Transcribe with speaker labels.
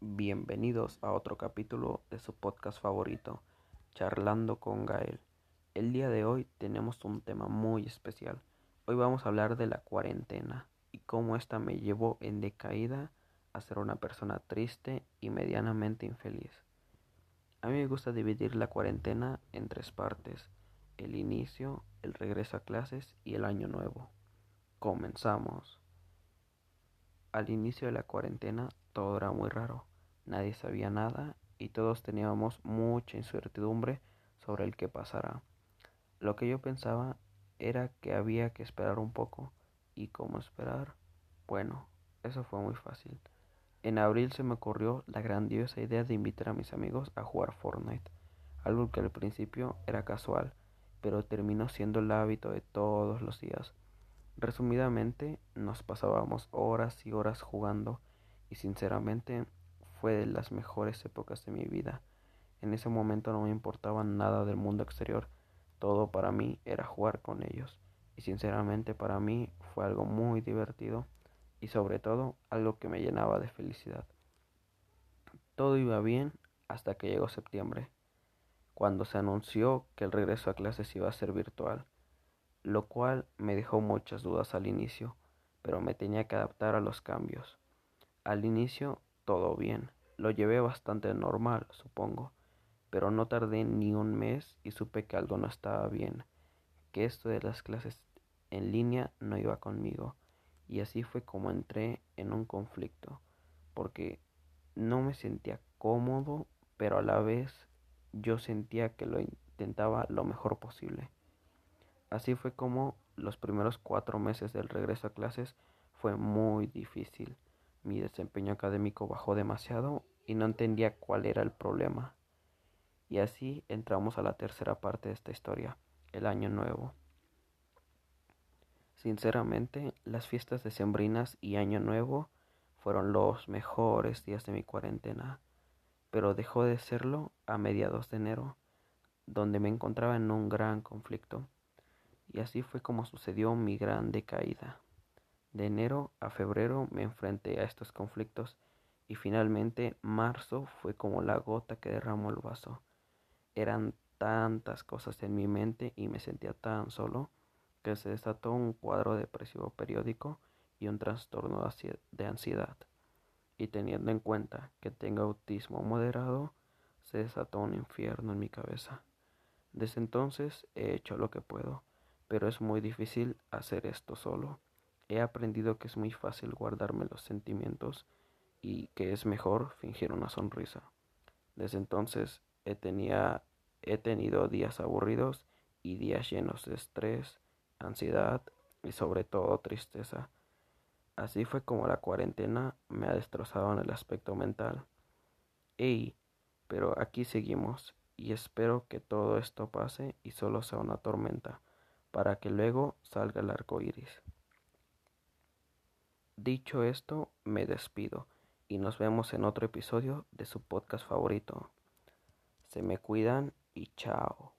Speaker 1: Bienvenidos a otro capítulo de su podcast favorito, Charlando con Gael. El día de hoy tenemos un tema muy especial. Hoy vamos a hablar de la cuarentena y cómo esta me llevó en decaída a ser una persona triste y medianamente infeliz. A mí me gusta dividir la cuarentena en tres partes, el inicio, el regreso a clases y el año nuevo. Comenzamos. Al inicio de la cuarentena todo era muy raro, nadie sabía nada y todos teníamos mucha incertidumbre sobre el que pasará. Lo que yo pensaba era que había que esperar un poco. ¿Y cómo esperar? Bueno, eso fue muy fácil. En abril se me ocurrió la grandiosa idea de invitar a mis amigos a jugar Fortnite, algo que al principio era casual, pero terminó siendo el hábito de todos los días. Resumidamente, nos pasábamos horas y horas jugando y sinceramente fue de las mejores épocas de mi vida. En ese momento no me importaba nada del mundo exterior, todo para mí era jugar con ellos y sinceramente para mí fue algo muy divertido y sobre todo algo que me llenaba de felicidad. Todo iba bien hasta que llegó septiembre, cuando se anunció que el regreso a clases iba a ser virtual, lo cual me dejó muchas dudas al inicio, pero me tenía que adaptar a los cambios. Al inicio todo bien, lo llevé bastante normal, supongo, pero no tardé ni un mes y supe que algo no estaba bien, que esto de las clases en línea no iba conmigo, y así fue como entré en un conflicto, porque no me sentía cómodo, pero a la vez yo sentía que lo intentaba lo mejor posible. Así fue como los primeros cuatro meses del regreso a clases fue muy difícil mi desempeño académico bajó demasiado y no entendía cuál era el problema. Y así entramos a la tercera parte de esta historia, el año nuevo. Sinceramente, las fiestas decembrinas y año nuevo fueron los mejores días de mi cuarentena, pero dejó de serlo a mediados de enero, donde me encontraba en un gran conflicto, y así fue como sucedió mi gran decaída. De enero a febrero me enfrenté a estos conflictos y finalmente marzo fue como la gota que derramó el vaso. Eran tantas cosas en mi mente y me sentía tan solo que se desató un cuadro depresivo periódico y un trastorno de ansiedad. Y teniendo en cuenta que tengo autismo moderado, se desató un infierno en mi cabeza. Desde entonces he hecho lo que puedo, pero es muy difícil hacer esto solo. He aprendido que es muy fácil guardarme los sentimientos y que es mejor fingir una sonrisa. Desde entonces he, he tenido días aburridos y días llenos de estrés, ansiedad y sobre todo tristeza. Así fue como la cuarentena me ha destrozado en el aspecto mental. Ey, pero aquí seguimos y espero que todo esto pase y solo sea una tormenta, para que luego salga el arco iris. Dicho esto, me despido y nos vemos en otro episodio de su podcast favorito. Se me cuidan y chao.